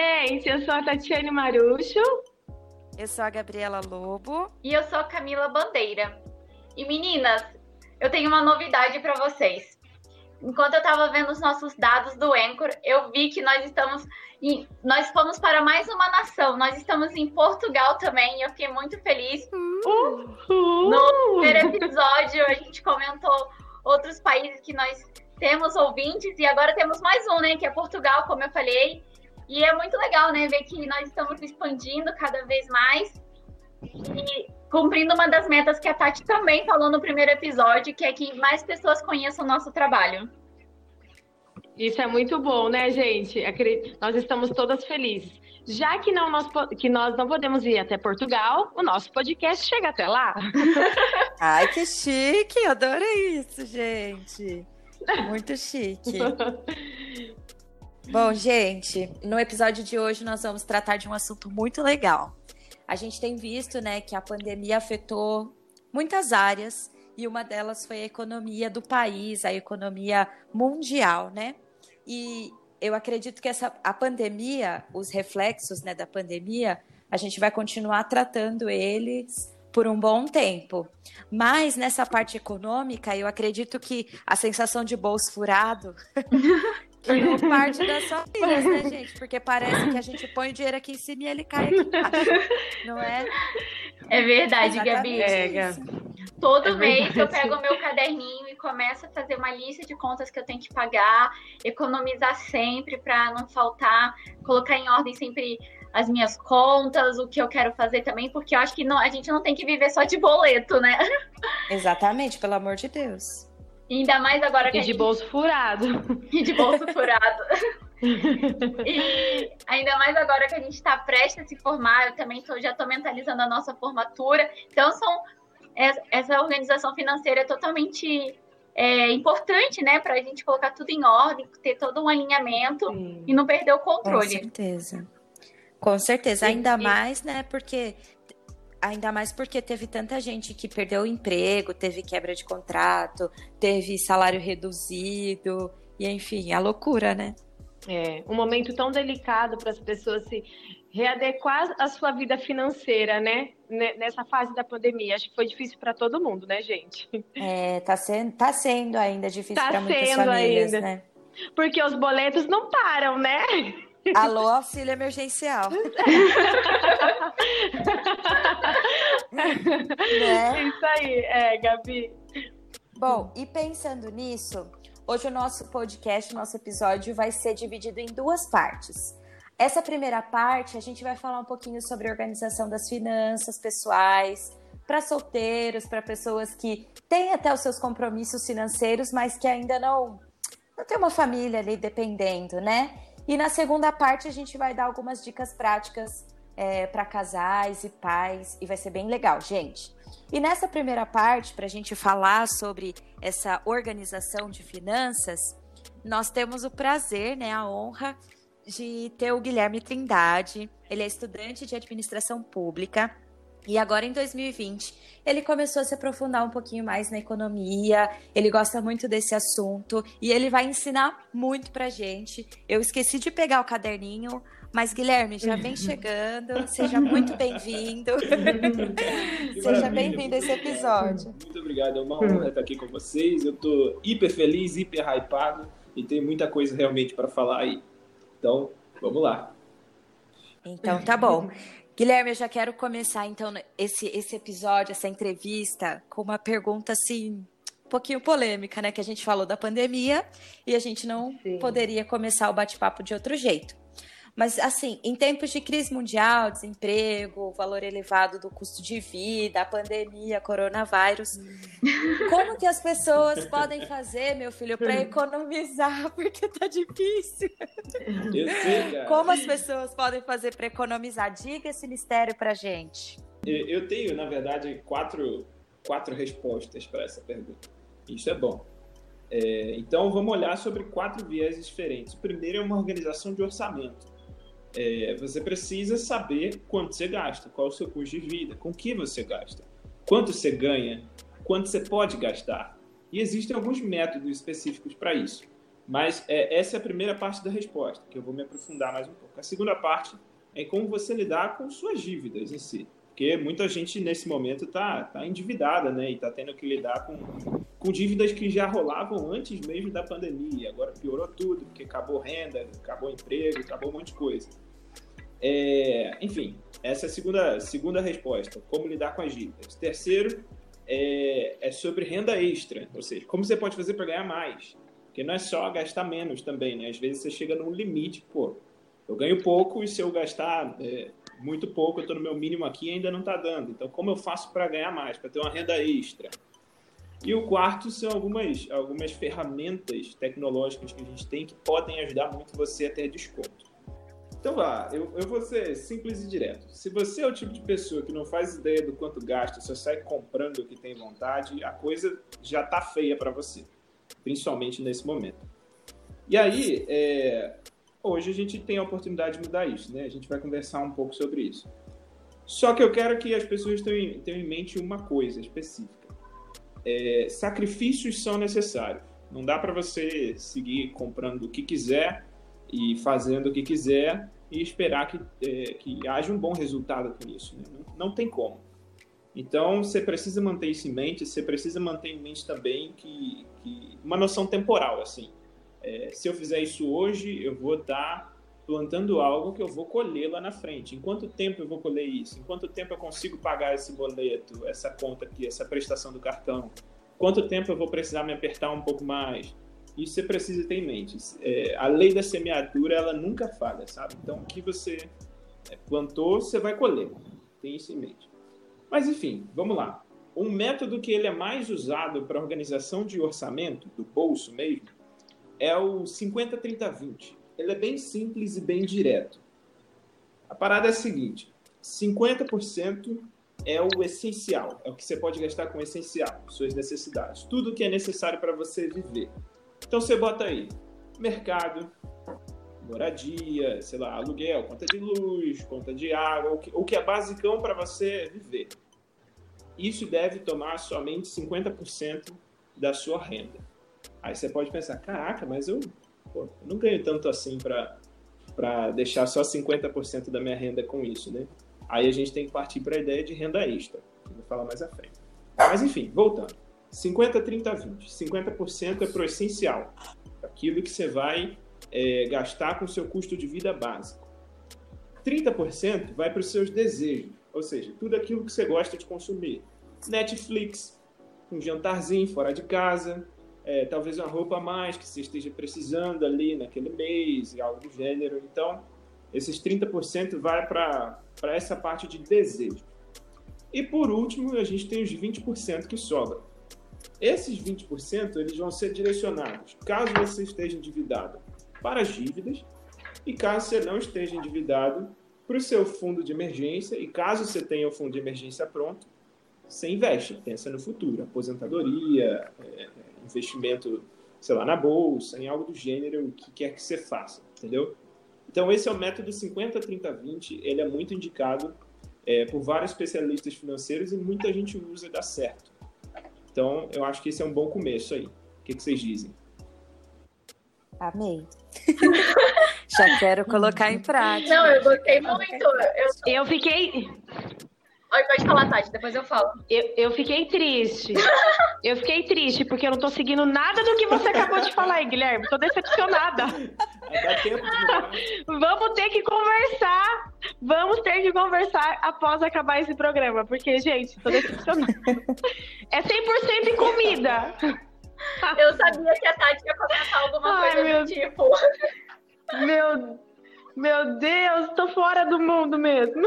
Oi, gente, eu sou a Tatiane Marucho. Eu sou a Gabriela Lobo. E eu sou a Camila Bandeira. E meninas, eu tenho uma novidade para vocês. Enquanto eu estava vendo os nossos dados do Anchor, eu vi que nós estamos em, nós fomos para mais uma nação. Nós estamos em Portugal também. E eu fiquei muito feliz. Uhul. No primeiro episódio, a gente comentou outros países que nós temos ouvintes e agora temos mais um, né? Que é Portugal, como eu falei. E é muito legal, né? Ver que nós estamos expandindo cada vez mais e cumprindo uma das metas que a Tati também falou no primeiro episódio, que é que mais pessoas conheçam o nosso trabalho. Isso é muito bom, né, gente? Nós estamos todas felizes. Já que não nós, que nós não podemos ir até Portugal, o nosso podcast chega até lá. Ai, que chique! Adorei isso, gente. Muito chique. Bom, gente, no episódio de hoje nós vamos tratar de um assunto muito legal. A gente tem visto, né, que a pandemia afetou muitas áreas e uma delas foi a economia do país, a economia mundial, né? E eu acredito que essa a pandemia, os reflexos, né, da pandemia, a gente vai continuar tratando eles por um bom tempo. Mas nessa parte econômica, eu acredito que a sensação de bolso furado é parte das famílias, né, gente? Porque parece que a gente põe o dinheiro aqui em cima e ele cai aqui embaixo. Não é? É verdade, Gabi. É, Todo é mês eu pego o meu caderninho e começo a fazer uma lista de contas que eu tenho que pagar, economizar sempre para não faltar, colocar em ordem sempre as minhas contas, o que eu quero fazer também, porque eu acho que não, a gente não tem que viver só de boleto, né? Exatamente, pelo amor de Deus. Ainda mais agora que. E de gente... bolso furado. E de bolso furado. e ainda mais agora que a gente está prestes a se formar, eu também tô, já estou mentalizando a nossa formatura. Então, são, essa organização financeira é totalmente é, importante, né, para a gente colocar tudo em ordem, ter todo um alinhamento Sim. e não perder o controle. Com certeza. Com certeza, ainda mais, né, porque ainda mais porque teve tanta gente que perdeu o emprego, teve quebra de contrato, teve salário reduzido, e enfim, a loucura, né? É, um momento tão delicado para as pessoas se readequar à sua vida financeira, né? Nessa fase da pandemia. Acho que foi difícil para todo mundo, né, gente? É, tá sendo, tá sendo ainda difícil tá para muitas famílias, ainda. né? Porque os boletos não param, né? Alô, auxílio emergencial. né? Isso aí, é, Gabi. Bom, e pensando nisso, hoje o nosso podcast, o nosso episódio vai ser dividido em duas partes. Essa primeira parte, a gente vai falar um pouquinho sobre a organização das finanças pessoais, para solteiros, para pessoas que têm até os seus compromissos financeiros, mas que ainda não, não tem uma família ali dependendo, né? E na segunda parte a gente vai dar algumas dicas práticas é, para casais e pais e vai ser bem legal, gente. E nessa primeira parte, para a gente falar sobre essa organização de finanças, nós temos o prazer, né, a honra de ter o Guilherme Trindade. Ele é estudante de administração pública e agora em 2020, ele começou a se aprofundar um pouquinho mais na economia, ele gosta muito desse assunto e ele vai ensinar muito pra gente. Eu esqueci de pegar o caderninho, mas Guilherme, já vem chegando, seja muito bem-vindo. seja bem-vindo a esse episódio. Muito obrigado, é uma honra estar aqui com vocês. Eu tô hiper feliz, hiper hypado e tem muita coisa realmente para falar aí. Então, vamos lá. Então tá bom. Guilherme, eu já quero começar então esse, esse episódio, essa entrevista, com uma pergunta assim, um pouquinho polêmica, né? Que a gente falou da pandemia e a gente não Sim. poderia começar o bate-papo de outro jeito. Mas, assim, em tempos de crise mundial, desemprego, valor elevado do custo de vida, pandemia, coronavírus, como que as pessoas podem fazer, meu filho, para economizar? Porque tá difícil. Eu sei, cara. Como as pessoas podem fazer para economizar? Diga esse mistério pra gente. Eu tenho, na verdade, quatro, quatro respostas para essa pergunta. Isso é bom. É, então, vamos olhar sobre quatro viés diferentes. O primeiro é uma organização de orçamento é, você precisa saber quanto você gasta, qual o seu custo de vida, com que você gasta, quanto você ganha, quanto você pode gastar. E existem alguns métodos específicos para isso. Mas é, essa é a primeira parte da resposta, que eu vou me aprofundar mais um pouco. A segunda parte é como você lidar com suas dívidas em si. Porque muita gente nesse momento está tá endividada, né? E está tendo que lidar com, com dívidas que já rolavam antes mesmo da pandemia. Agora piorou tudo, porque acabou renda, acabou emprego, acabou um monte de coisa. É, enfim, essa é a segunda, segunda resposta. Como lidar com as dívidas. Terceiro é, é sobre renda extra. Ou seja, como você pode fazer para ganhar mais. Porque não é só gastar menos também, né? Às vezes você chega num limite, pô, eu ganho pouco e se eu gastar é, muito pouco, eu estou no meu mínimo aqui e ainda não está dando. Então, como eu faço para ganhar mais, para ter uma renda extra? E o quarto são algumas, algumas ferramentas tecnológicas que a gente tem que podem ajudar muito você a ter desconto. Então vá, eu, eu vou ser simples e direto. Se você é o tipo de pessoa que não faz ideia do quanto gasta, só sai comprando o que tem vontade, a coisa já tá feia para você, principalmente nesse momento. E aí, é, Hoje a gente tem a oportunidade de mudar isso, né? A gente vai conversar um pouco sobre isso. Só que eu quero que as pessoas tenham, tenham em mente uma coisa específica. É, sacrifícios são necessários. Não dá para você seguir comprando o que quiser e fazendo o que quiser e esperar que, é, que haja um bom resultado com isso. Né? Não, não, tem como. Então, você precisa manter isso em mente, você precisa manter em mente também que, que uma noção temporal, assim é, se eu fizer isso hoje, eu vou estar plantando algo que eu vou colher lá na frente. Em quanto tempo eu vou colher isso? Em quanto tempo eu consigo pagar esse boleto, essa conta aqui, essa prestação do cartão? Quanto tempo eu vou precisar me apertar um pouco mais? Isso você precisa ter em mente. É, a lei da semeadura, ela nunca falha, sabe? Então, o que você é, plantou, você vai colher. Tem isso em mente. Mas, enfim, vamos lá. Um método que ele é mais usado para organização de orçamento, do bolso mesmo, é o 50-30-20. Ele é bem simples e bem direto. A parada é a seguinte: 50% é o essencial, é o que você pode gastar com o essencial, suas necessidades, tudo que é necessário para você viver. Então você bota aí mercado, moradia, sei lá, aluguel, conta de luz, conta de água, o que, o que é basicão para você viver. Isso deve tomar somente 50% da sua renda. Aí você pode pensar, caraca, mas eu, pô, eu não ganho tanto assim para deixar só 50% da minha renda com isso, né? Aí a gente tem que partir para a ideia de renda extra, que vou falar mais à frente. Mas enfim, voltando. 50, 30, 20. 50% é para o essencial, aquilo que você vai é, gastar com o seu custo de vida básico. 30% vai para os seus desejos, ou seja, tudo aquilo que você gosta de consumir. Netflix, um jantarzinho fora de casa, é, talvez uma roupa a mais que você esteja precisando ali naquele mês, algo do gênero. Então, esses 30% vai para essa parte de desejo. E por último, a gente tem os 20% que sobram. Esses 20% eles vão ser direcionados, caso você esteja endividado, para as dívidas, e caso você não esteja endividado, para o seu fundo de emergência, e caso você tenha o fundo de emergência pronto, você investe, pensa no futuro, aposentadoria, é, investimento, sei lá, na bolsa, em algo do gênero, o que quer que você faça, entendeu? Então, esse é o método 50-30-20, ele é muito indicado é, por vários especialistas financeiros e muita gente usa e dá certo. Então, eu acho que esse é um bom começo aí. O que, que vocês dizem? Amei. Já quero colocar em prática. Não, eu gostei muito. Eu, eu fiquei. Oi, pode falar, Tati, depois eu falo. Eu, eu fiquei triste. eu fiquei triste, porque eu não tô seguindo nada do que você acabou de falar aí, Guilherme. Tô decepcionada. Vamos ter que conversar. Vamos ter que conversar após acabar esse programa, porque, gente, tô decepcionada. É 100% em comida. Eu sabia que a Tati ia comentar alguma Ai, coisa meu... do tipo. Meu meu Deus, tô fora do mundo mesmo.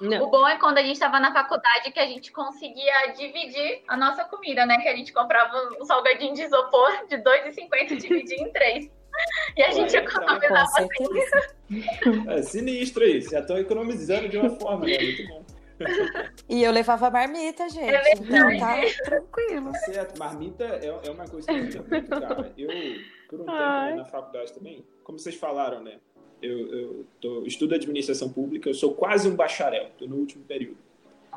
Não. O bom é quando a gente estava na faculdade que a gente conseguia dividir a nossa comida, né? Que a gente comprava um salgadinho de isopor de 2,50 e dividia em três. E a gente economizava assim. É sinistro isso. Já estão economizando de uma forma, né? Muito bom. E eu levava marmita, gente. É então tá tranquilo. Certo, marmita é, é uma coisa que é muito cara. Eu, por um Ai. tempo na faculdade também, como vocês falaram, né? Eu, eu tô, estudo administração pública, eu sou quase um bacharel, estou no último período.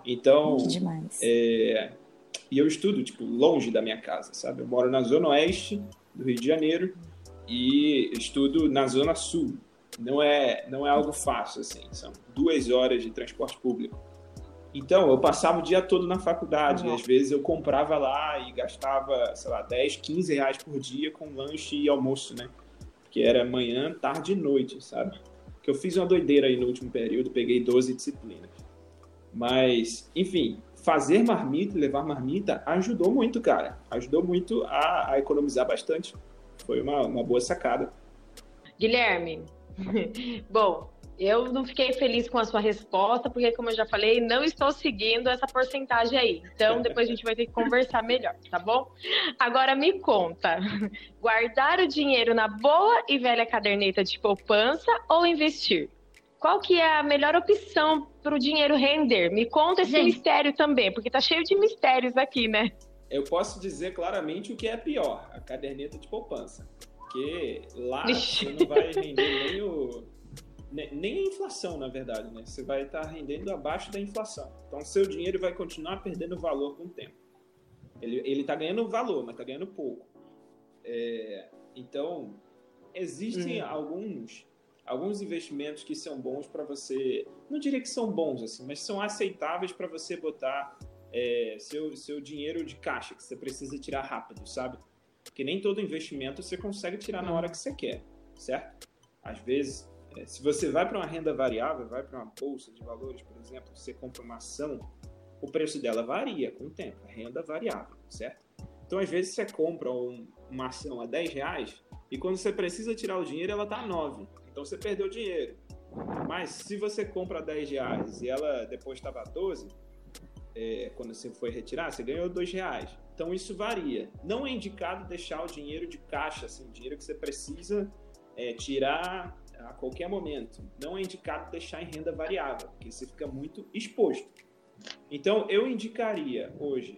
Então. É, e eu estudo tipo longe da minha casa, sabe? Eu moro na zona oeste do Rio de Janeiro e estudo na Zona Sul. Não é, não é algo fácil, assim, são duas horas de transporte público. Então, eu passava o dia todo na faculdade, uhum. às vezes eu comprava lá e gastava, sei lá, 10, 15 reais por dia com lanche e almoço, né? Que era manhã, tarde e noite, sabe? Que eu fiz uma doideira aí no último período, peguei 12 disciplinas. Mas, enfim, fazer marmita, levar marmita, ajudou muito, cara. Ajudou muito a, a economizar bastante. Foi uma, uma boa sacada. Guilherme, bom, eu não fiquei feliz com a sua resposta, porque, como eu já falei, não estou seguindo essa porcentagem aí. Então, depois a gente vai ter que conversar melhor, tá bom? Agora me conta: guardar o dinheiro na boa e velha caderneta de poupança ou investir? Qual que é a melhor opção para o dinheiro render? Me conta esse mistério também, porque tá cheio de mistérios aqui, né? Eu posso dizer claramente o que é pior: a caderneta de poupança. Porque lá Ixi. você não vai render nem o nem a inflação, na verdade, né? Você vai estar rendendo abaixo da inflação. Então, seu dinheiro vai continuar perdendo valor com o tempo. Ele está ganhando valor, mas está ganhando pouco. É, então, existem hum. alguns alguns investimentos que são bons para você. Não diria que são bons, assim, mas são aceitáveis para você botar é, seu, seu dinheiro de caixa, que você precisa tirar rápido, sabe? Porque nem todo investimento você consegue tirar na hum. hora que você quer, certo? Às vezes é, se você vai para uma renda variável, vai para uma bolsa de valores, por exemplo, você compra uma ação, o preço dela varia com o tempo, é renda variável, certo? Então, às vezes, você compra um, uma ação a 10 reais e quando você precisa tirar o dinheiro, ela está a 9. Então, você perdeu dinheiro. Mas, se você compra a 10 reais e ela depois estava a 12, é, quando você foi retirar, você ganhou 2 reais. Então, isso varia. Não é indicado deixar o dinheiro de caixa, assim, dinheiro que você precisa é, tirar a qualquer momento. Não é indicado deixar em renda variável, porque você fica muito exposto. Então, eu indicaria hoje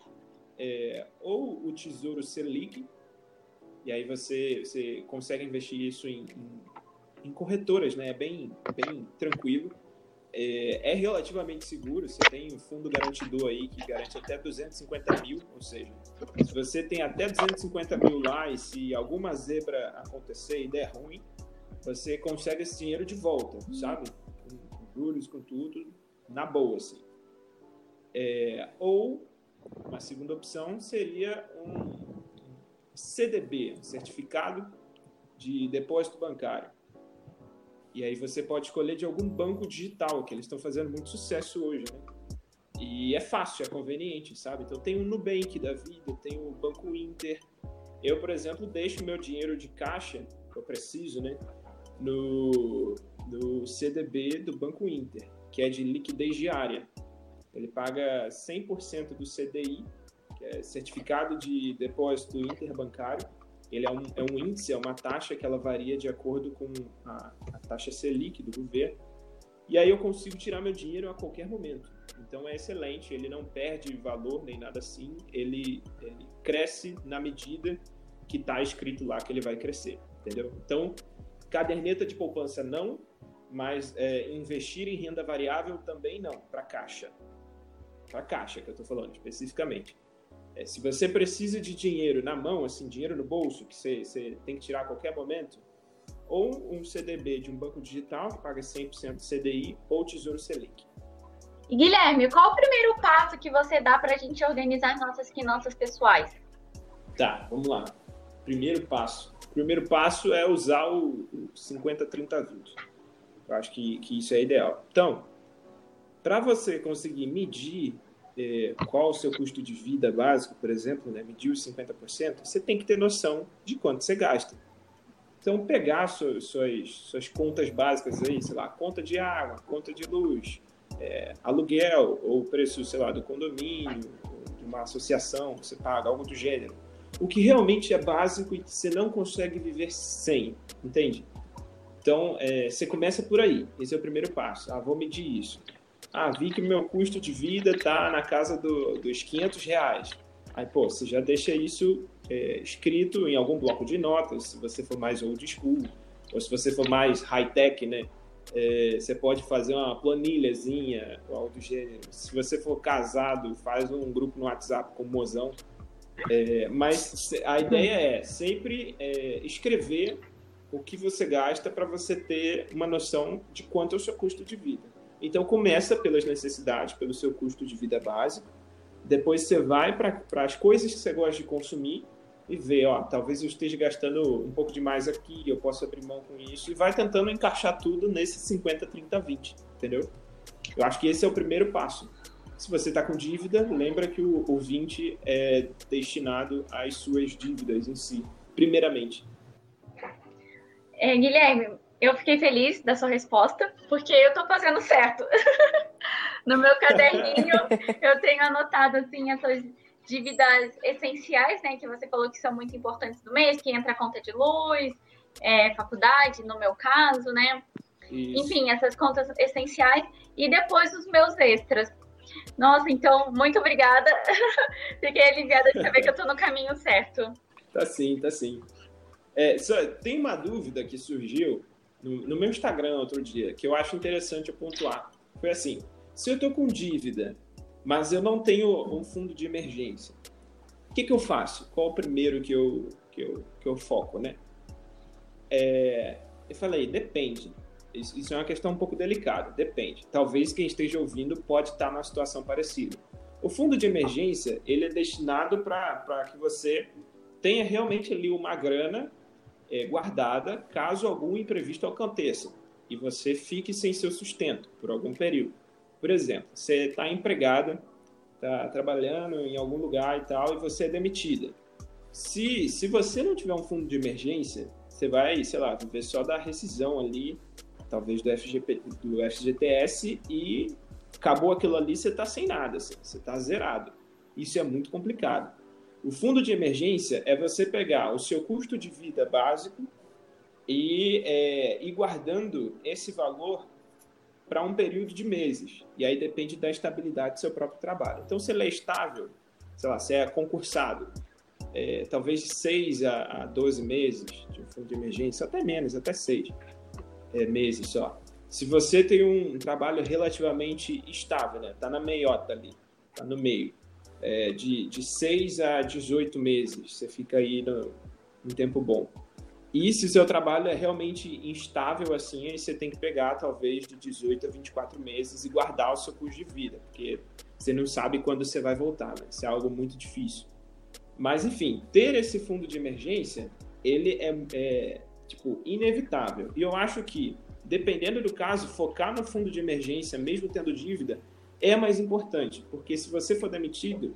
é, ou o Tesouro Selic, e aí você, você consegue investir isso em, em, em corretoras, né? É bem, bem tranquilo. É, é, relativamente seguro, você tem um fundo garantidor aí que garante até 250 mil, ou seja, se você tem até 250 mil lá e se alguma zebra acontecer e der ruim, você consegue esse dinheiro de volta, sabe? Com, juros, com tudo, na boa, assim. É, ou, uma segunda opção seria um CDB, um Certificado de Depósito Bancário. E aí você pode escolher de algum banco digital, que eles estão fazendo muito sucesso hoje, né? E é fácil, é conveniente, sabe? Então tem o Nubank da vida, tem o Banco Inter. Eu, por exemplo, deixo meu dinheiro de caixa, que eu preciso, né? No, no CDB do Banco Inter, que é de liquidez diária. Ele paga 100% do CDI, que é Certificado de Depósito Interbancário. Ele é um, é um índice, é uma taxa que ela varia de acordo com a, a taxa Selic do governo. E aí eu consigo tirar meu dinheiro a qualquer momento. Então é excelente, ele não perde valor nem nada assim, ele, ele cresce na medida que está escrito lá que ele vai crescer, entendeu? Então Caderneta de poupança não, mas é, investir em renda variável também não, para caixa. Para caixa que eu estou falando especificamente. É, se você precisa de dinheiro na mão, assim, dinheiro no bolso, que você, você tem que tirar a qualquer momento, ou um CDB de um banco digital, que paga 100% CDI, ou Tesouro Selic. E Guilherme, qual o primeiro passo que você dá para a gente organizar nossas finanças pessoais? Tá, vamos lá. Primeiro passo o primeiro passo é usar o 50-30-20. Eu acho que, que isso é ideal. Então, para você conseguir medir é, qual o seu custo de vida básico, por exemplo, né, medir os 50%, você tem que ter noção de quanto você gasta. Então, pegar suas, suas, suas contas básicas aí, sei lá, conta de água, conta de luz, é, aluguel, ou preço, sei lá, do condomínio, de uma associação que você paga, algo do gênero o que realmente é básico e que você não consegue viver sem, entende? Então, é, você começa por aí. Esse é o primeiro passo. Ah, vou medir isso. Ah, vi que o meu custo de vida está na casa do, dos 500 reais. Aí, pô, você já deixa isso é, escrito em algum bloco de notas, se você for mais old school, ou se você for mais high-tech, né? É, você pode fazer uma planilhazinha, algo do gênero. Se você for casado, faz um grupo no WhatsApp com o mozão É, mas a ideia é sempre é, escrever o que você gasta para você ter uma noção de quanto é o seu custo de vida. Então começa pelas necessidades, pelo seu custo de vida básico. Depois você vai para as coisas que você gosta de consumir e vê, ó, talvez eu esteja gastando um pouco demais aqui, eu posso abrir mão com isso e vai tentando encaixar tudo nesse 50, 30, 20, entendeu? Eu acho que esse é o primeiro passo. Se você está com dívida, lembra que o, o 20 é destinado às suas dívidas em si, primeiramente. É, Guilherme, eu fiquei feliz da sua resposta, porque eu estou fazendo certo. no meu caderninho, eu tenho anotado assim essas dívidas essenciais, né, que você falou que são muito importantes do mês, que entra a conta de luz, é, faculdade, no meu caso, né? Isso. Enfim, essas contas essenciais e depois os meus extras. Nossa, então, muito obrigada. Fiquei aliviada de saber que eu estou no caminho certo. Tá sim, tá sim. É, só, tem uma dúvida que surgiu no, no, meu Instagram outro dia, que eu acho interessante eu pontuar. Foi assim: se eu estou com dívida, mas eu não tenho um fundo de emergência, o que, que eu faço? Qual o primeiro que eu, que eu, que eu foco, né? É, eu falei: depende. Isso, isso é uma questão um pouco delicada, depende. Talvez quem esteja ouvindo pode estar numa situação parecida. O fundo de emergência ele é destinado para que você tenha realmente ali uma grana é, guardada caso algum imprevisto aconteça e você fique sem seu sustento por algum período. Por exemplo, você está empregada, está trabalhando em algum lugar e tal, e você é demitida. Se, se você não tiver um fundo de emergência, você vai, sei lá, viver só da rescisão ali, talvez do, FGP, do FGTS, e acabou aquilo ali, você está sem nada, assim, você está zerado. Isso é muito complicado. O fundo de emergência é você pegar o seu custo de vida básico e é, ir guardando esse valor para um período de meses. E aí depende da estabilidade do seu próprio trabalho. Então, se ele é estável, sei lá, se é concursado, é, talvez de 6 a, a 12 meses de um fundo de emergência, até menos, até 6 é, meses só. Se você tem um trabalho relativamente estável, né? Tá na meiota ali, tá no meio é, de, de 6 a 18 meses, você fica aí no, no tempo bom. E se seu trabalho é realmente instável assim, aí você tem que pegar talvez de 18 a 24 meses e guardar o seu custo de vida, porque você não sabe quando você vai voltar, né? Isso é algo muito difícil. Mas enfim, ter esse fundo de emergência, ele é, é tipo inevitável. E eu acho que dependendo do caso, focar no fundo de emergência, mesmo tendo dívida, é mais importante, porque se você for demitido,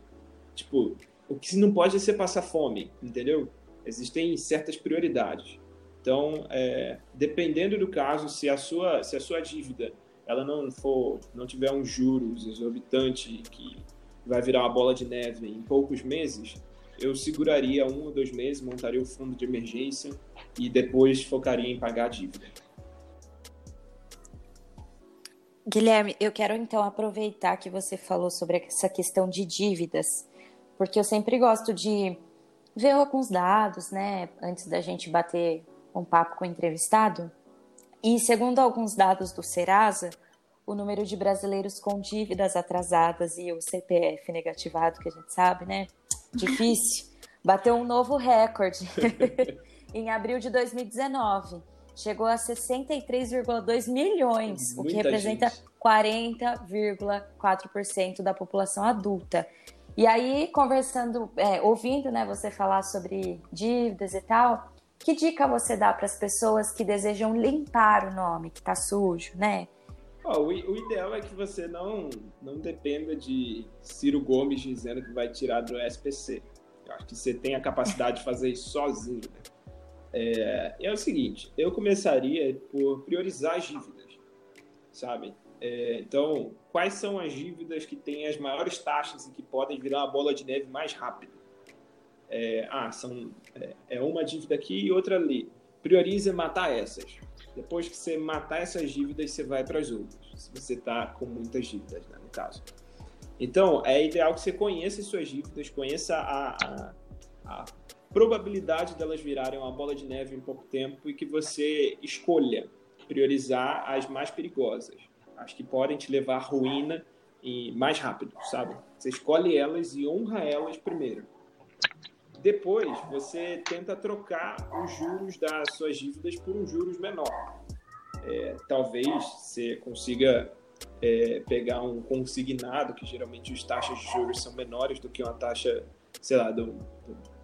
tipo, o que não pode é ser passar fome, entendeu? Existem certas prioridades. Então, é, dependendo do caso, se a sua se a sua dívida ela não for não tiver um juros exorbitante que vai virar uma bola de neve em poucos meses, eu seguraria um ou dois meses, montaria o fundo de emergência e depois focaria em pagar a dívida. Guilherme, eu quero então aproveitar que você falou sobre essa questão de dívidas, porque eu sempre gosto de ver alguns dados, né, antes da gente bater um papo com o entrevistado. E segundo alguns dados do Serasa, o número de brasileiros com dívidas atrasadas e o CPF negativado, que a gente sabe, né, difícil, bateu um novo recorde em abril de 2019 chegou a 63,2 milhões, Muita o que representa 40,4% da população adulta. E aí, conversando, é, ouvindo né, você falar sobre dívidas e tal, que dica você dá para as pessoas que desejam limpar o nome que está sujo, né? Oh, o, o, ideal é que você não, não dependa de Ciro Gomes dizendo que vai tirar do SPC. Eu acho que você tem a capacidade de fazer isso sozinho. Né? É, é o seguinte, eu começaria por priorizar as dívidas, sabe? É, então, quais são as dívidas que têm as maiores taxas e que podem virar uma bola de neve mais rápido? É, ah, são, é, é uma dívida aqui e outra ali. Priorize matar essas. Depois que você matar essas dívidas, você vai para as outras. Se você está com muitas dívidas, né, no caso. Então, é ideal que você conheça as suas dívidas, conheça a, a, a probabilidade delas virarem uma bola de neve em pouco tempo e que você escolha priorizar as mais perigosas, as que podem te levar à ruína e mais rápido, sabe? Você escolhe elas e honra elas primeiro. depois você tenta trocar os juros das suas dívidas por um juros menor. É, talvez você consiga é, pegar um consignado, que geralmente as taxas de juros são menores do que uma taxa, sei lá, do, do,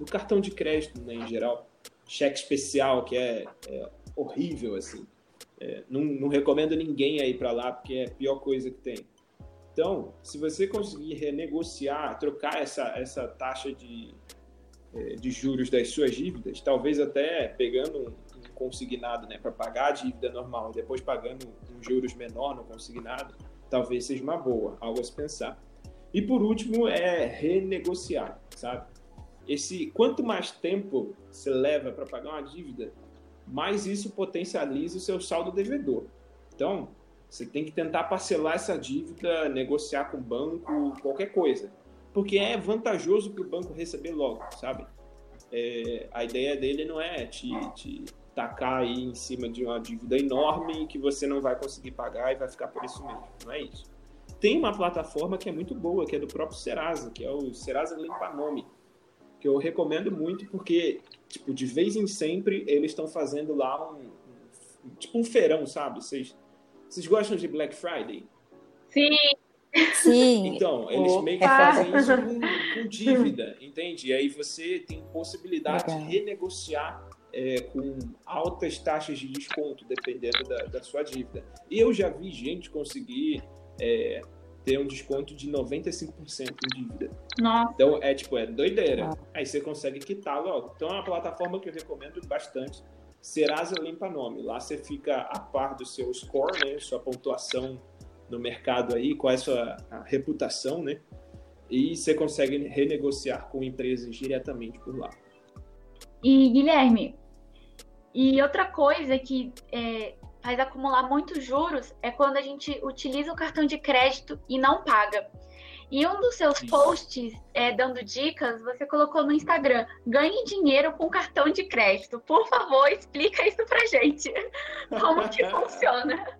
do cartão de crédito né, em geral. Cheque especial, que é, é horrível, assim. É, não, não, recomendo ninguém aí para lá, porque é a pior coisa que tem. Então, se você conseguir renegociar, trocar essa, essa taxa de, é, de juros das suas dívidas, talvez até pegando um, consignado né, para pagar a dívida normal depois pagando um juros menor no consignado, talvez seja uma boa, algo a se pensar. E por último é renegociar, sabe? Esse quanto mais tempo você leva para pagar uma dívida, mais isso potencializa o seu saldo devedor. Então, você tem que tentar parcelar essa dívida, negociar com o banco, qualquer coisa porque é vantajoso para o banco receber logo, sabe? É, a ideia dele não é te, te tacar aí em cima de uma dívida enorme que você não vai conseguir pagar e vai ficar por isso mesmo. Não é isso. Tem uma plataforma que é muito boa, que é do próprio Serasa, que é o Serasa Limpa Nome, que eu recomendo muito porque, tipo, de vez em sempre eles estão fazendo lá um, um, tipo um feirão, sabe? Vocês, vocês gostam de Black Friday? Sim. Sim. Então, eles Opa. meio que fazem isso com, com, dívida, entende? E aí você tem possibilidade Legal. de renegociar é, com altas taxas de desconto, dependendo da, da, sua dívida. E eu já vi gente conseguir é, ter um desconto de 95% em dívida. Nossa. Então, é tipo, é doideira. Aí você consegue quitar logo. Então, é uma plataforma que eu recomendo bastante. Serasa Limpa Nome. Lá você fica a par do seu score, né? Sua pontuação no mercado aí, qual é a sua a reputação, né? E você consegue renegociar com empresas diretamente por lá. E Guilherme, e outra coisa que é, faz acumular muitos juros é quando a gente utiliza o cartão de crédito e não paga. E um dos seus Isso. posts é, dando dicas, você colocou no Instagram: ganhe dinheiro com cartão de crédito. Por favor, explica isso pra gente. Como que funciona?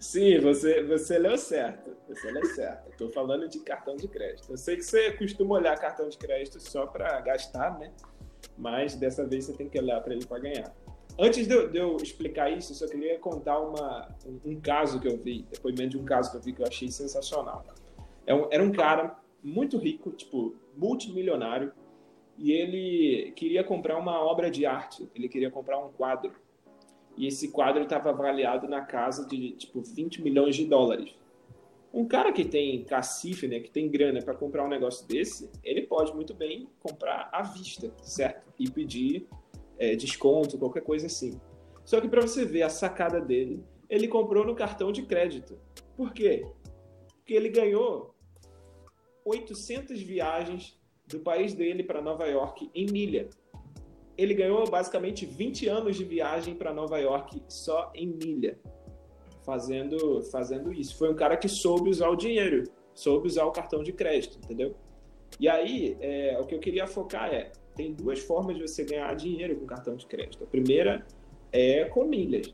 Sim, você, você leu certo. Você leu certo. Estou falando de cartão de crédito. Eu sei que você costuma olhar cartão de crédito só para gastar, né? Mas dessa vez você tem que olhar para ele para ganhar. Antes de eu, de eu, explicar isso, eu só queria contar uma, um, um, caso que eu vi, depoimento de um caso que eu vi que eu achei sensacional. É um, era um cara muito rico, tipo, multimilionário, e ele queria comprar uma obra de arte, ele queria comprar um quadro e esse quadro estava avaliado na casa de tipo 20 milhões de dólares. Um cara que tem cacife, né, que tem grana para comprar um negócio desse, ele pode muito bem comprar à vista, certo? E pedir é, desconto, qualquer coisa assim. Só que para você ver a sacada dele, ele comprou no cartão de crédito. Por quê? Porque ele ganhou 800 viagens do país dele para Nova York em milha ele ganhou basicamente 20 anos de viagem para Nova York só em milha, fazendo, fazendo isso. Foi um cara que soube usar o dinheiro, soube usar o cartão de crédito, entendeu? E aí, é, o que eu queria focar é: tem duas formas de você ganhar dinheiro com cartão de crédito. A primeira é com milhas.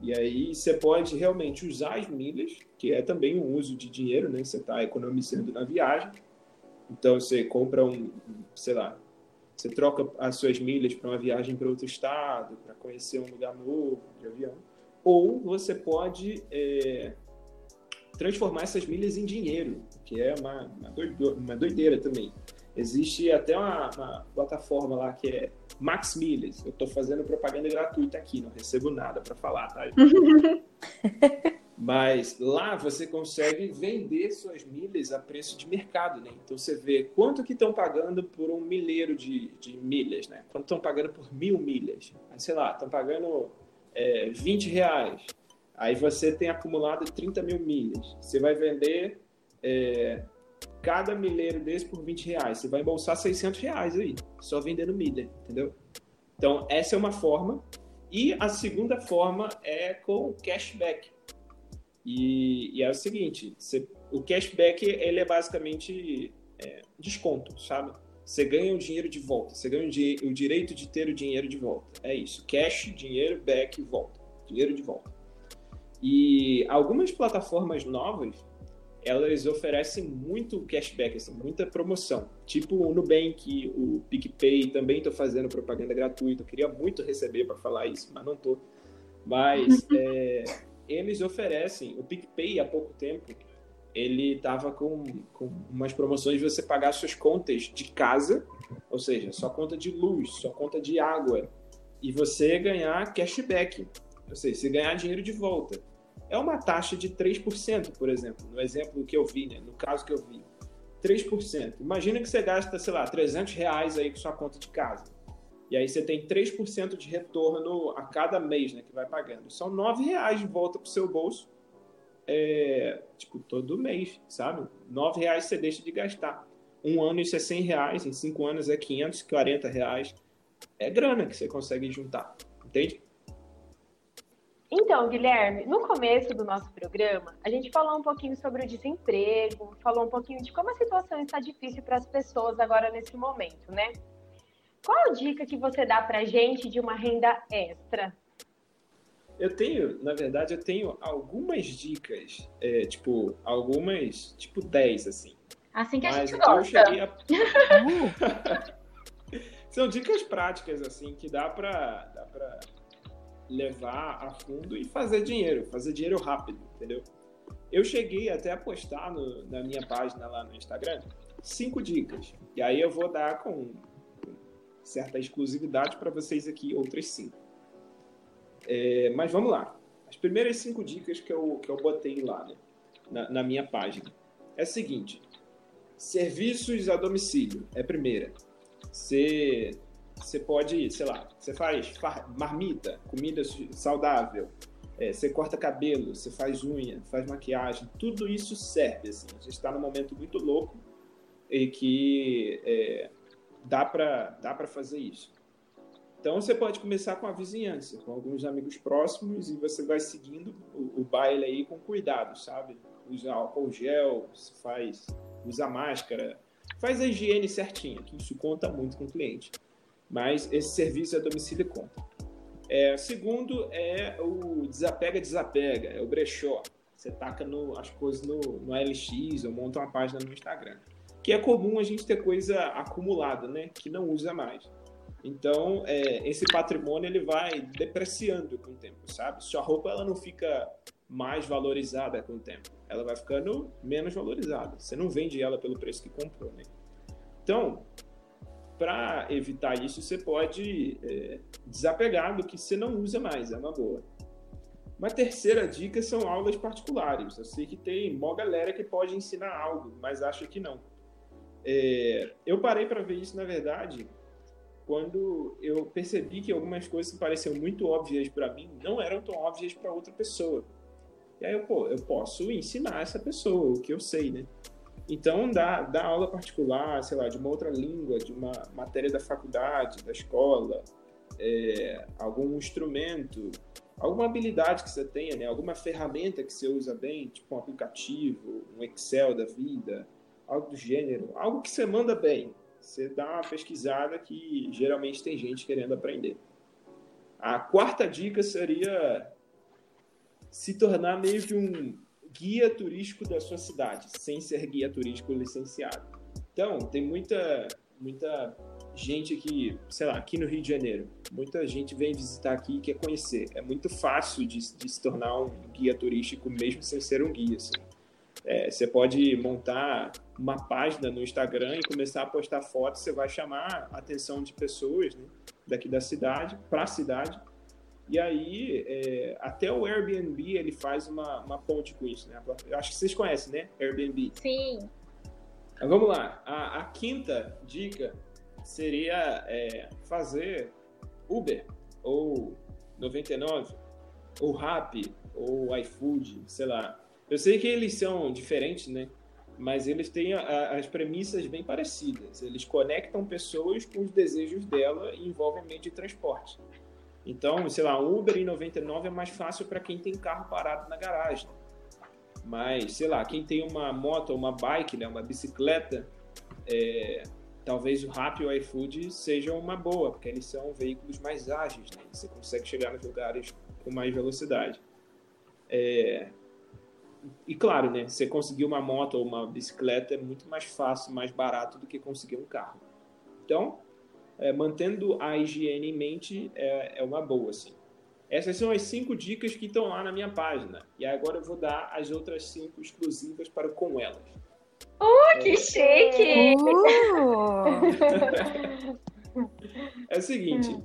E aí você pode realmente usar as milhas, que é também um uso de dinheiro, né? Você está economizando na viagem. Então você compra um, sei lá, você troca as suas milhas para uma viagem para outro estado, para conhecer um lugar novo de avião. Ou você pode é, transformar essas milhas em dinheiro, que é uma, uma, doideira, também. Existe até uma, uma, plataforma lá que é Max Milhas. Eu estou fazendo propaganda gratuita aqui, não recebo nada para falar, tá? Mas lá você consegue vender suas milhas a preço de mercado, né? Então você vê quanto que estão pagando por um milheiro de, de milhas, né? Quanto estão pagando por mil milhas. Aí, sei lá, estão pagando é, 20 reais. Aí você tem acumulado 30 mil milhas. Você vai vender é, cada milheiro desse por 20 reais. Você vai embolsar 600 reais aí, só vendendo milha, entendeu? Então, essa é uma forma. E a segunda forma é com cashback. E, e é o seguinte, você, o cashback ele é basicamente é, desconto, sabe? Você ganha o dinheiro de volta, você ganha o, di o, direito de ter o dinheiro de volta. É isso, cash, dinheiro, back, volta, dinheiro de volta. E algumas plataformas novas elas oferecem muito cashback, assim, muita promoção. Tipo o Nubank, o PicPay, também estou fazendo propaganda gratuita. Eu queria muito receber para falar isso, mas não estou. Mas é, eles oferecem, o PicPay há pouco tempo, ele estava com, com umas promoções de você pagar suas contas de casa, ou seja, sua conta de luz, sua conta de água, e você ganhar cashback, ou seja, você ganhar dinheiro de volta. É uma taxa de 3%, por exemplo, no exemplo que eu vi, né? no caso que eu vi. 3%. Imagina que você gasta, sei lá, 300 reais aí com sua conta de casa. E aí você tem 3% de retorno a cada mês, né, que vai pagando. São 9 reais de volta para o seu bolso é, tipo, todo mês, sabe? Nove reais você deixa de gastar. Um ano isso é 100 reais, em cinco anos é 540 reais. É grana que você consegue juntar, entende? Então, Guilherme, no começo do nosso programa, a gente falou um pouquinho sobre o desemprego, falou um pouquinho de como a situação está difícil para as pessoas agora nesse momento, né? Qual a dica que você dá para gente de uma renda extra? Eu tenho, na verdade, eu tenho algumas dicas, é, tipo, algumas, tipo 10, assim. Assim que a Mas gente gosta. A... São dicas práticas, assim, que dá pra levar a fundo e fazer dinheiro, fazer dinheiro rápido, entendeu? Eu cheguei até a postar no, na minha página lá no Instagram cinco dicas. E aí eu vou dar com certa exclusividade para vocês aqui outras cinco. É, mas vamos lá. As primeiras cinco dicas que eu, que eu botei lá né, na, na minha página. É a seguinte. Serviços a domicílio é a primeira. Você, você pode, sei lá, você faz marmita, comida saudável, é, você corta cabelo, você faz unha, faz maquiagem, tudo isso serve. Assim. A gente está num momento muito louco e que é, dá para dá fazer isso. Então você pode começar com a vizinhança, com alguns amigos próximos e você vai seguindo o, o baile aí com cuidado, sabe? Usa álcool gel, faz, usa máscara, faz a higiene certinha, que isso conta muito com o cliente. Mas esse serviço a domicílio conta. É, segundo é o desapega, desapega, é o brechó. Você taca no, as coisas no, no LX ou monta uma página no Instagram. Que é comum a gente ter coisa acumulada, né? Que não usa mais. Então, é, esse patrimônio ele vai depreciando com o tempo, sabe? Sua roupa ela não fica mais valorizada com o tempo, ela vai ficando menos valorizada. Você não vende ela pelo preço que comprou, né? Então, para evitar isso, você pode é, desapegar do que você não usa mais, é uma boa. Uma terceira dica são aulas particulares. Eu sei que tem uma galera que pode ensinar algo, mas acho que não. É, eu parei para ver isso, na verdade, quando eu percebi que algumas coisas que pareciam muito óbvias para mim não eram tão óbvias para outra pessoa. E aí, eu, pô, eu posso ensinar essa pessoa o que eu sei, né? Então, dar, dar aula particular, sei lá, de uma outra língua, de uma matéria da faculdade, da escola, é, algum instrumento, alguma habilidade que você tenha, né? Alguma ferramenta que você usa bem, tipo um aplicativo, um Excel da vida, algo do gênero, algo que você manda bem, você dá uma pesquisada que geralmente tem gente querendo aprender. A quarta dica seria se tornar meio que um guia turístico da sua cidade, sem ser guia turístico licenciado. Então, tem muita, muita gente aqui, sei lá, aqui no Rio de Janeiro. Muita gente vem visitar aqui e quer conhecer. É muito fácil de, de se tornar um guia turístico, mesmo sem ser um guia. Assim. É, você pode montar uma página no Instagram e começar a postar fotos, você vai chamar a atenção de pessoas né, daqui da cidade para a cidade. E aí, é, até o Airbnb ele faz uma, uma ponte com isso. Né? Eu acho que vocês conhecem, né? Airbnb. Sim. Então, vamos lá. A, a quinta dica seria é, fazer Uber ou 99 ou Rappi ou iFood, sei lá eu sei que eles são diferentes, né? Mas eles têm a, as premissas bem parecidas. Eles conectam pessoas com os desejos dela e envolvem meio de transporte. Então, sei lá, Uber em 99 é mais fácil para quem tem carro parado na garagem. Mas, sei lá, quem tem uma moto, uma bike, né, uma bicicleta, é, talvez o Rappi e o iFood sejam uma boa, porque eles são veículos mais ágeis, né? Você consegue chegar nos lugares com mais velocidade. É, e claro, né? Você conseguir uma moto ou uma bicicleta é muito mais fácil, mais barato do que conseguir um carro. Então, é, mantendo a higiene em mente é, é uma boa, assim. Essas são as cinco dicas que estão lá na minha página. E agora eu vou dar as outras cinco exclusivas para o Com Elas. Uh, que chique! Uh. é o seguinte,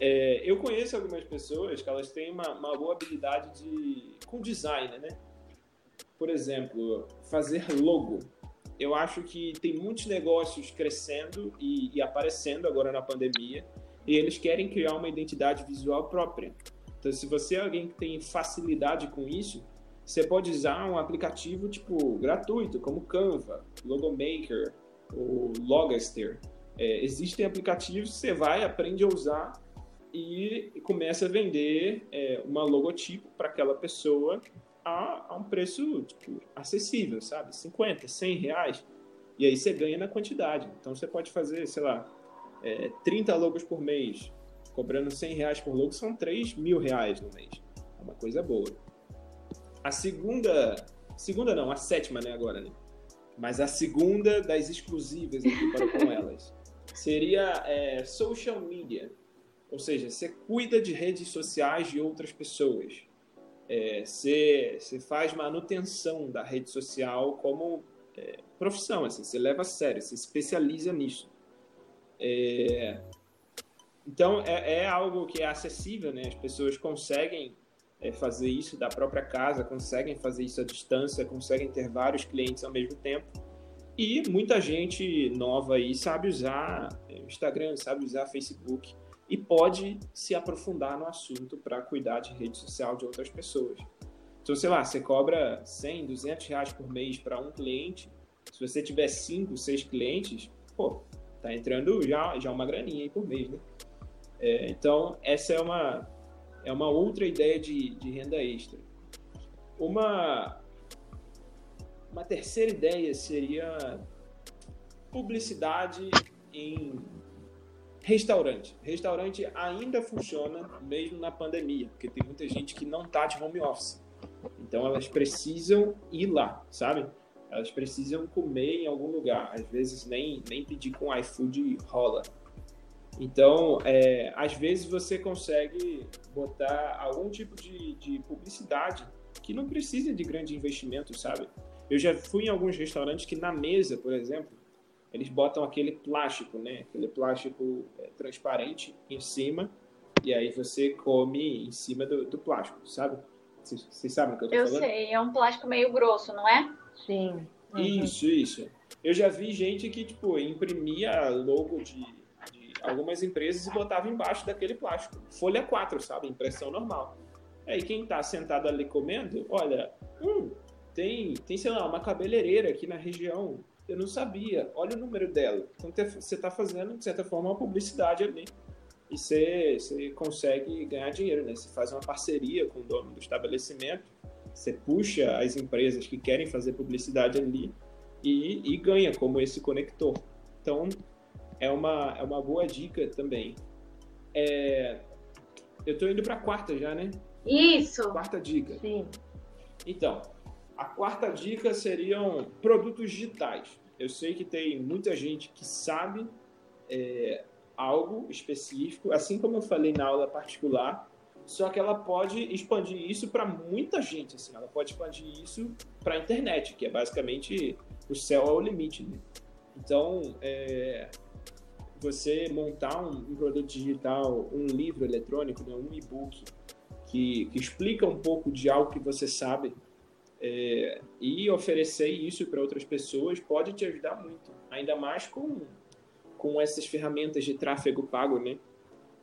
é, eu conheço algumas pessoas que elas têm uma, uma boa habilidade de, com design, né? Por exemplo, fazer logo. Eu acho que tem muitos negócios crescendo e, e aparecendo agora na pandemia e eles querem criar uma identidade visual própria. Então, se você é alguém que tem facilidade com isso, você pode usar um aplicativo tipo gratuito, como Canva, Logomaker ou Logaster. É, existem aplicativos que você vai, aprende a usar e começa a vender é, uma logotipo para aquela pessoa a, a, um preço tipo, acessível, sabe? 50, 100 reais. E aí você ganha na quantidade. Então você pode fazer, sei lá, é, 30 logos por mês, cobrando 100 reais por logo, são 3 mil reais no mês. É uma coisa boa. A segunda, segunda não, a sétima, né, agora, né? Mas a segunda das exclusivas aqui para com elas seria é, social media. Ou seja, você cuida de redes sociais de outras pessoas. É, você, você faz manutenção da rede social como é, profissão, assim, você leva a sério, você especializa nisso. É, então, é, é, algo que é acessível, né? As pessoas conseguem é, fazer isso da própria casa, conseguem fazer isso à distância, conseguem ter vários clientes ao mesmo tempo. E muita gente nova aí sabe usar é, Instagram, sabe usar Facebook e pode se aprofundar no assunto para cuidar de rede social de outras pessoas. Então, sei lá, você cobra 100, 200 reais por mês para um cliente. Se você tiver 5, 6 clientes, pô, tá entrando já, já uma graninha aí por mês, né? É, então, essa é uma, é uma outra ideia de, de renda extra. Uma, uma terceira ideia seria publicidade em Restaurante. Restaurante ainda funciona mesmo na pandemia, porque tem muita gente que não está de home office. Então elas precisam ir lá, sabe? Elas precisam comer em algum lugar. Às vezes nem, nem pedir com iFood rola. Então, é, às vezes você consegue botar algum tipo de, de publicidade que não precisa de grande investimento, sabe? Eu já fui em alguns restaurantes que na mesa, por exemplo, eles botam aquele plástico, né? Aquele plástico é, transparente em cima e aí você come em cima do, do plástico, sabe? Vocês, vocês sabem o que eu tô eu falando? Eu sei, é um plástico meio grosso, não é? Sim. Uhum. Isso, isso. Eu já vi gente que, tipo, imprimia logo de, de algumas empresas e botava embaixo daquele plástico. Folha 4, sabe? Impressão normal. Aí quem tá sentado ali comendo, olha, hum, tem, tem, sei lá, uma cabeleireira aqui na região eu não sabia. Olha o número dela. Então você está fazendo, de certa forma, uma publicidade ali. E você, você consegue ganhar dinheiro, né? Você faz uma parceria com o dono do estabelecimento, você puxa as empresas que querem fazer publicidade ali e, e ganha como esse conector. Então, é uma, é uma boa dica também. É, eu estou indo para a quarta já, né? Isso! Quarta dica. Sim. Então, a quarta dica seriam produtos digitais. Eu sei que tem muita gente que sabe é, algo específico, assim como eu falei na aula particular, só que ela pode expandir isso para muita gente. Assim, ela pode expandir isso para a internet, que é basicamente o céu ao limite. Né? Então, é, você montar um, um, produto digital, um livro eletrônico, né, um e-book, que, que explica um pouco de algo que você sabe é, e oferecer isso para outras pessoas pode te ajudar muito, ainda mais com, com essas ferramentas de tráfego pago, né?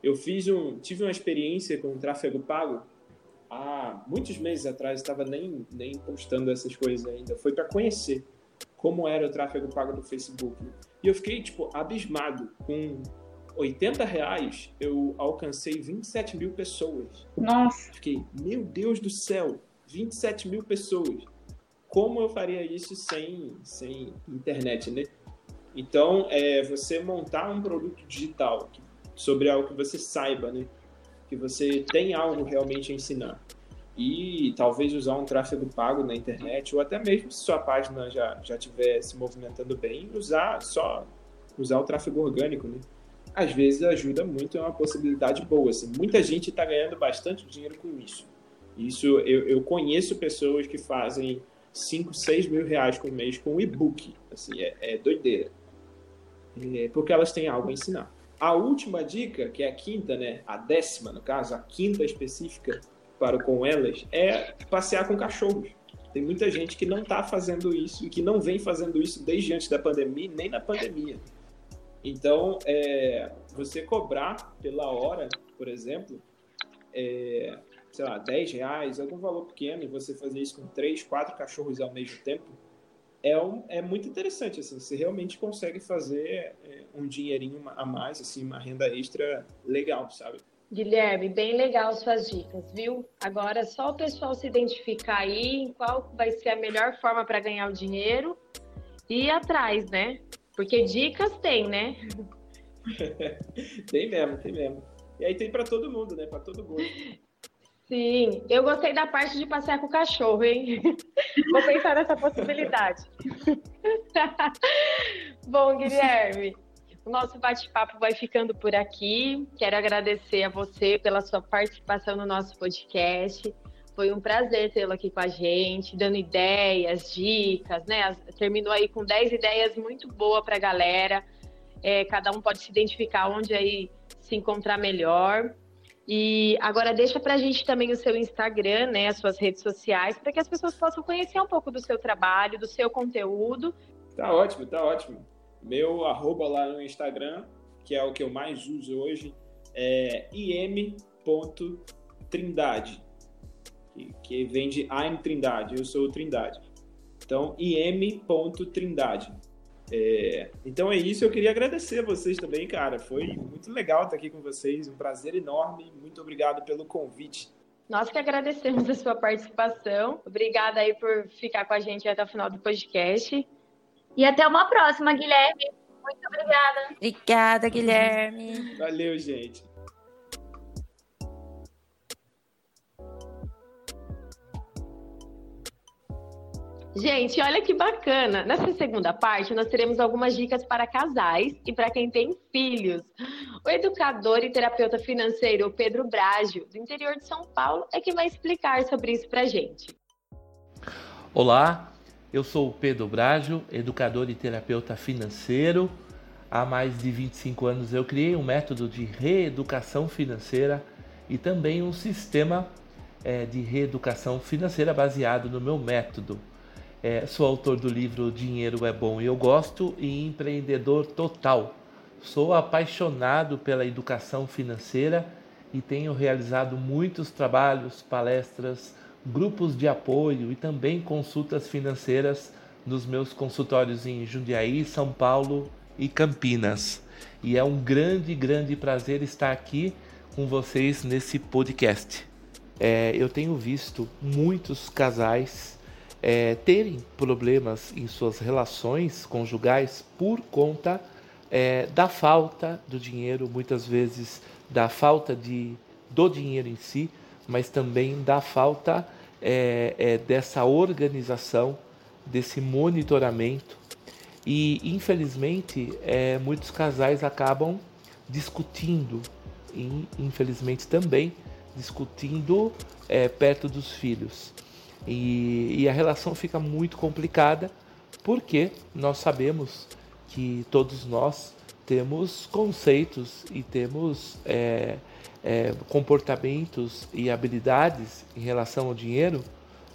Eu fiz um, tive uma experiência com tráfego pago há muitos meses atrás, estava nem, nem postando essas coisas ainda. Foi para conhecer como era o tráfego pago do Facebook. E eu fiquei, tipo, abismado. Com 80 reais, eu alcancei 27 mil pessoas. Nossa! Fiquei, meu Deus do céu! 27 mil pessoas. Como eu faria isso sem, sem internet, né? Então, é você montar um produto digital sobre algo que você saiba, né? Que você tem algo realmente a ensinar. e talvez usar um tráfego pago na internet, ou até mesmo se sua página já já estiver se movimentando bem, usar só usar o tráfego orgânico, né? Às vezes ajuda muito, é uma possibilidade boa. Assim. Muita gente está ganhando bastante dinheiro com isso. Isso eu, eu conheço pessoas que fazem 5, 6 mil reais por mês com e-book. Assim, é, é doideira. É, porque elas têm algo a ensinar. A última dica, que é a quinta, né? A décima, no caso, a quinta específica para com elas, é passear com cachorros. Tem muita gente que não está fazendo isso e que não vem fazendo isso desde antes da pandemia, nem na pandemia. Então, é, você cobrar pela hora, por exemplo, é, sei lá, 10 reais, algum valor pequeno, e você fazer isso com três, quatro cachorros ao mesmo tempo, é, um, é muito interessante, assim, você realmente consegue fazer é, um dinheirinho a mais, assim, uma renda extra legal, sabe? Guilherme, bem legal suas dicas, viu? Agora é só o pessoal se identificar aí em qual vai ser a melhor forma para ganhar o dinheiro e ir atrás, né? Porque dicas tem, né? tem mesmo, tem mesmo. E aí tem para todo mundo, né? Para todo mundo. Sim, eu gostei da parte de passear com o cachorro, hein? Vou pensar nessa possibilidade. Bom, Guilherme, o nosso bate-papo vai ficando por aqui. Quero agradecer a você pela sua participação no nosso podcast. Foi um prazer tê-lo aqui com a gente, dando ideias, dicas, né? Terminou aí com 10 ideias muito boas para a galera. É, cada um pode se identificar onde aí se encontrar melhor. E agora deixa para a gente também o seu Instagram, né, as suas redes sociais, para que as pessoas possam conhecer um pouco do seu trabalho, do seu conteúdo. Tá ótimo, tá ótimo. Meu arroba lá no Instagram, que é o que eu mais uso hoje, é im.trindade que, que vem de I'm Trindade, eu sou Trindade. Então, im.trindade. É, então é isso, eu queria agradecer a vocês também, cara. Foi muito legal estar aqui com vocês, um prazer enorme. Muito obrigado pelo convite. Nós que agradecemos a sua participação. Obrigada aí por ficar com a gente até o final do podcast. E até uma próxima, Guilherme. Muito obrigada. Obrigada, Guilherme. Valeu, gente. Gente, olha que bacana! Nessa segunda parte, nós teremos algumas dicas para casais e para quem tem filhos. O educador e terapeuta financeiro Pedro Brágio, do interior de São Paulo, é que vai explicar sobre isso para gente. Olá, eu sou o Pedro Brágio, educador e terapeuta financeiro. Há mais de 25 anos eu criei um método de reeducação financeira e também um sistema é, de reeducação financeira baseado no meu método é, sou autor do livro Dinheiro é Bom e Eu Gosto e empreendedor total. Sou apaixonado pela educação financeira e tenho realizado muitos trabalhos, palestras, grupos de apoio e também consultas financeiras nos meus consultórios em Jundiaí, São Paulo e Campinas. E é um grande, grande prazer estar aqui com vocês nesse podcast. É, eu tenho visto muitos casais é, terem problemas em suas relações conjugais por conta é, da falta do dinheiro, muitas vezes da falta de, do dinheiro em si, mas também da falta é, é dessa organização, desse monitoramento. E, infelizmente, é, muitos casais acabam discutindo, e, infelizmente também, discutindo é, perto dos filhos. E, e a relação fica muito complicada porque nós sabemos que todos nós temos conceitos e temos é, é, comportamentos e habilidades em relação ao dinheiro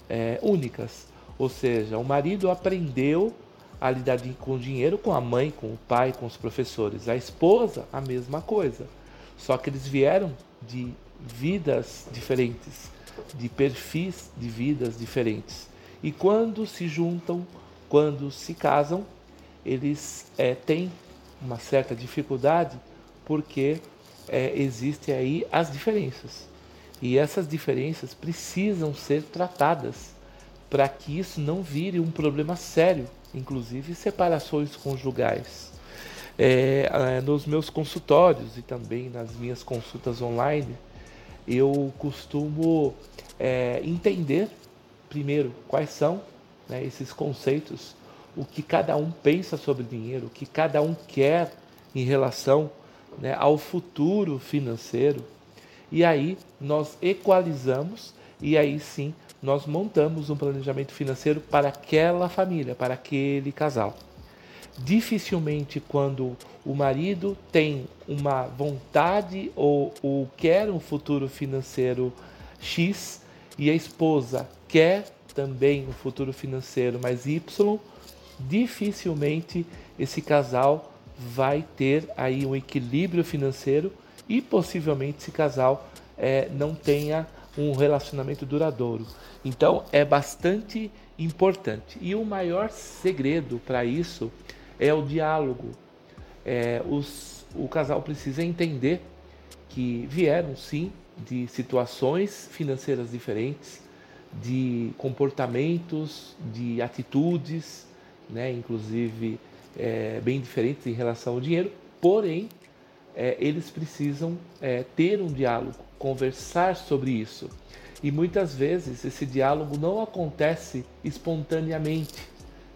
é, únicas. Ou seja, o marido aprendeu a lidar com o dinheiro com a mãe, com o pai, com os professores. A esposa, a mesma coisa. Só que eles vieram de vidas diferentes de perfis de vidas diferentes. E quando se juntam, quando se casam, eles é, têm uma certa dificuldade porque é, existem aí as diferenças. E essas diferenças precisam ser tratadas para que isso não vire um problema sério, inclusive separações conjugais. É, nos meus consultórios e também nas minhas consultas online, eu costumo é, entender primeiro quais são né, esses conceitos, o que cada um pensa sobre dinheiro, o que cada um quer em relação né, ao futuro financeiro. E aí nós equalizamos e aí sim nós montamos um planejamento financeiro para aquela família, para aquele casal. Dificilmente, quando o marido tem uma vontade ou, ou quer um futuro financeiro X e a esposa quer também um futuro financeiro mais Y, dificilmente esse casal vai ter aí um equilíbrio financeiro e possivelmente esse casal é, não tenha um relacionamento duradouro. Então é bastante importante. E o maior segredo para isso é o diálogo. É, os, o casal precisa entender que vieram sim de situações financeiras diferentes, de comportamentos, de atitudes, né, inclusive é, bem diferentes em relação ao dinheiro, porém é, eles precisam é, ter um diálogo, conversar sobre isso. E muitas vezes esse diálogo não acontece espontaneamente,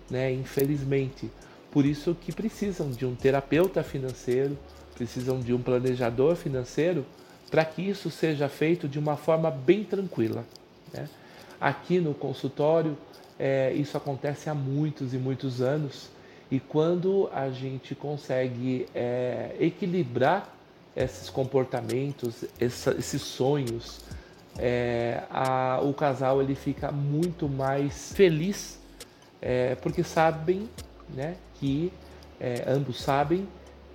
né? infelizmente. Por isso que precisam de um terapeuta financeiro, precisam de um planejador financeiro para que isso seja feito de uma forma bem tranquila. Né? Aqui no consultório, é, isso acontece há muitos e muitos anos e quando a gente consegue é, equilibrar esses comportamentos, essa, esses sonhos, é, a, o casal ele fica muito mais feliz é, porque sabem né, que é, ambos sabem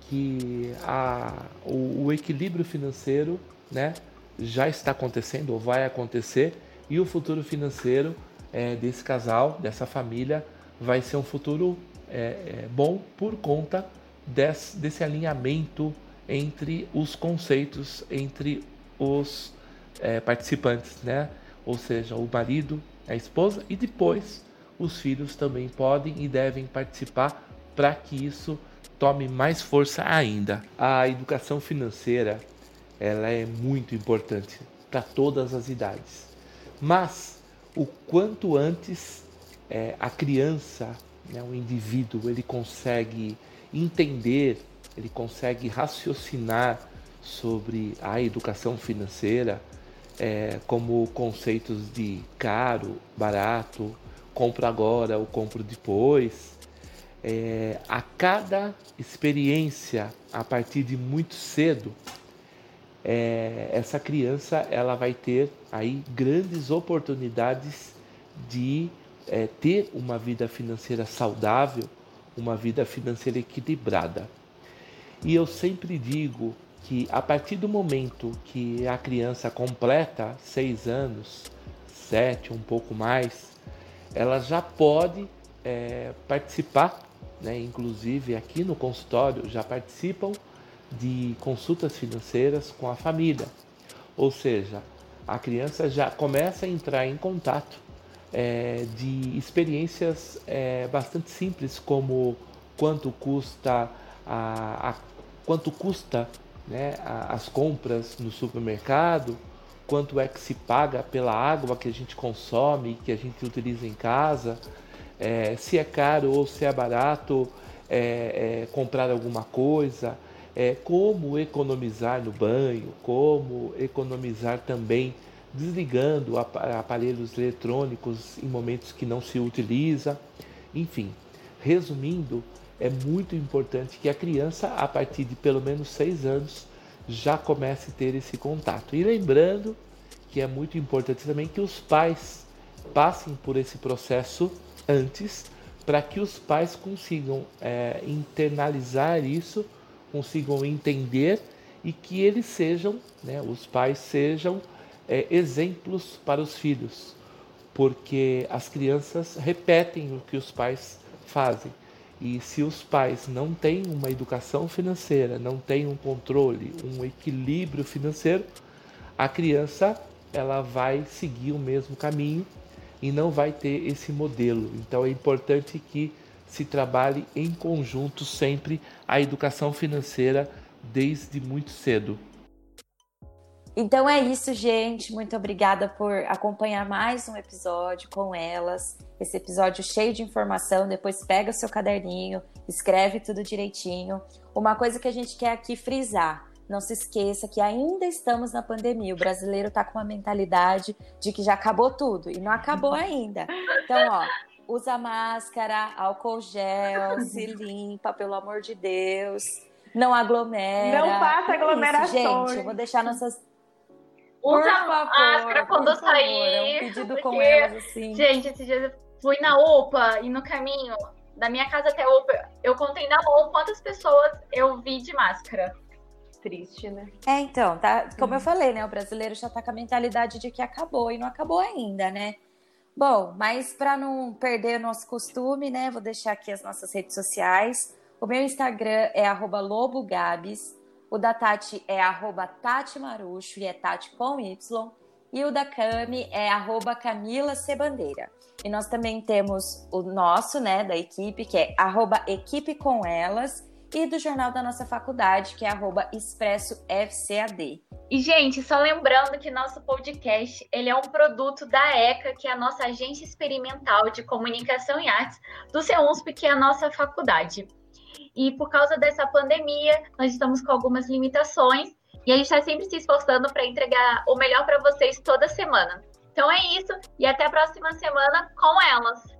que a, o, o, equilíbrio financeiro né, já está acontecendo ou vai acontecer e o futuro financeiro é, desse casal, dessa família, vai ser um futuro é, é, bom por conta desse, desse alinhamento entre os conceitos, entre os é, participantes, né? Ou seja, o marido, a esposa e depois os filhos também podem e devem participar para que isso tome mais força ainda. A educação financeira ela é muito importante para todas as idades, mas o quanto antes é, a criança né, o indivíduo ele consegue entender, ele consegue raciocinar sobre a educação financeira, é, como conceitos de caro, barato, compro agora ou compro depois. É, a cada experiência a partir de muito cedo, é, essa criança ela vai ter aí grandes oportunidades de é, ter uma vida financeira saudável, uma vida financeira equilibrada. E eu sempre digo que a partir do momento que a criança completa seis anos, sete, um pouco mais, ela já pode é, participar, né? inclusive aqui no consultório já participam de consultas financeiras com a família. Ou seja, a criança já começa a entrar em contato é, de experiências é, bastante simples, como quanto custa a, a quanto custa né, a, as compras no supermercado, quanto é que se paga pela água que a gente consome, que a gente utiliza em casa, é, se é caro ou se é barato é, é, comprar alguma coisa, é, como economizar no banho, como economizar também desligando aparelhos eletrônicos em momentos que não se utiliza. Enfim, resumindo, é muito importante que a criança, a partir de pelo menos seis anos, já comece a ter esse contato. E lembrando que é muito importante também que os pais passem por esse processo antes, para que os pais consigam é, internalizar isso, consigam entender e que eles sejam, né, os pais sejam é, exemplos para os filhos, porque as crianças repetem o que os pais fazem. E se os pais não têm uma educação financeira, não têm um controle, um equilíbrio financeiro, a criança ela vai seguir o mesmo caminho e não vai ter esse modelo. Então é importante que se trabalhe em conjunto sempre a educação financeira desde muito cedo. Então é isso, gente. Muito obrigada por acompanhar mais um episódio com elas. Esse episódio cheio de informação. Depois pega o seu caderninho, escreve tudo direitinho. Uma coisa que a gente quer aqui frisar: não se esqueça que ainda estamos na pandemia. O brasileiro está com uma mentalidade de que já acabou tudo e não acabou ainda. Então, ó, usa máscara, álcool gel, se limpa, pelo amor de Deus. Não aglomera. Não faça aglomerações. Isso, gente, eu vou deixar nossas Usa favor, máscara quando sair. É um pedido porque, com elas, assim. Gente, esses dias eu fui na UPA e no caminho da minha casa até a UPA, eu contei na mão quantas pessoas eu vi de máscara. Triste, né? É, então, tá, como eu falei, né? O brasileiro já tá com a mentalidade de que acabou e não acabou ainda, né? Bom, mas para não perder o nosso costume, né? Vou deixar aqui as nossas redes sociais. O meu Instagram é lobogabs. O da Tati é arroba Tati Marucho e é Tati com Y. E o da Cami é arroba Camila Cebandeira. E nós também temos o nosso, né, da equipe, que é arroba Equipe com Elas. E do jornal da nossa faculdade, que é arroba Expresso FCAD. E, gente, só lembrando que nosso podcast ele é um produto da ECA, que é a nossa agência experimental de comunicação e artes, do CEUNSP, que é a nossa faculdade. E por causa dessa pandemia, nós estamos com algumas limitações e a gente está sempre se esforçando para entregar o melhor para vocês toda semana. Então é isso e até a próxima semana com elas.